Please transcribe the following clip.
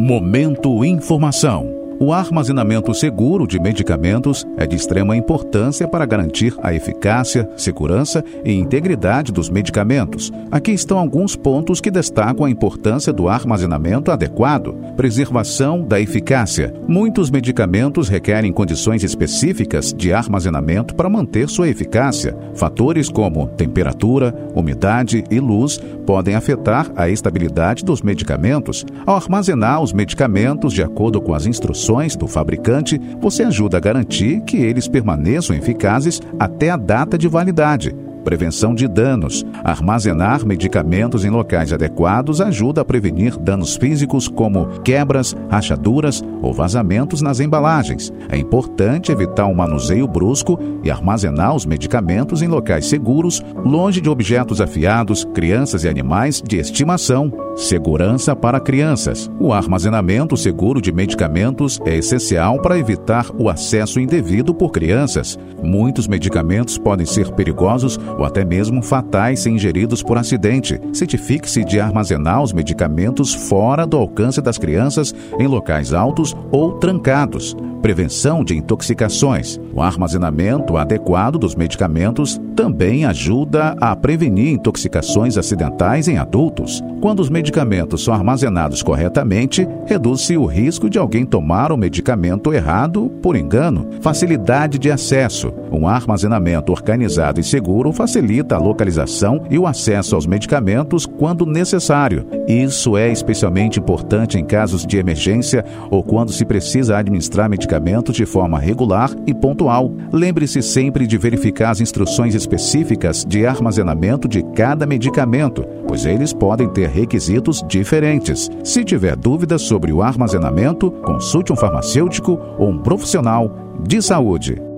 Momento Informação. O armazenamento seguro de medicamentos é de extrema importância para garantir a eficácia, segurança e integridade dos medicamentos. Aqui estão alguns pontos que destacam a importância do armazenamento adequado. Preservação da eficácia. Muitos medicamentos requerem condições específicas de armazenamento para manter sua eficácia. Fatores como temperatura, umidade e luz podem afetar a estabilidade dos medicamentos. Ao armazenar os medicamentos de acordo com as instruções do fabricante, você ajuda a garantir que eles permaneçam eficazes até a data de validade. Prevenção de danos. Armazenar medicamentos em locais adequados ajuda a prevenir danos físicos como quebras, rachaduras ou vazamentos nas embalagens. É importante evitar um manuseio brusco e armazenar os medicamentos em locais seguros, longe de objetos afiados, crianças e animais de estimação. Segurança para crianças. O armazenamento seguro de medicamentos é essencial para evitar o acesso indevido por crianças. Muitos medicamentos podem ser perigosos ou até mesmo fatais se ingeridos por acidente. Certifique-se de armazenar os medicamentos fora do alcance das crianças em locais altos ou trancados. Prevenção de intoxicações. O armazenamento adequado dos medicamentos também ajuda a prevenir intoxicações acidentais em adultos. Quando os medicamentos são armazenados corretamente, reduz-se o risco de alguém tomar o medicamento errado por engano. Facilidade de acesso. Um armazenamento organizado e seguro facilita a localização e o acesso aos medicamentos quando necessário. Isso é especialmente importante em casos de emergência ou quando se precisa administrar medicamentos de forma regular e pontual. Lembre-se sempre de verificar as instruções específicas de armazenamento de cada medicamento, pois eles podem ter requisitos diferentes. Se tiver dúvidas sobre o armazenamento, consulte um farmacêutico ou um profissional de saúde.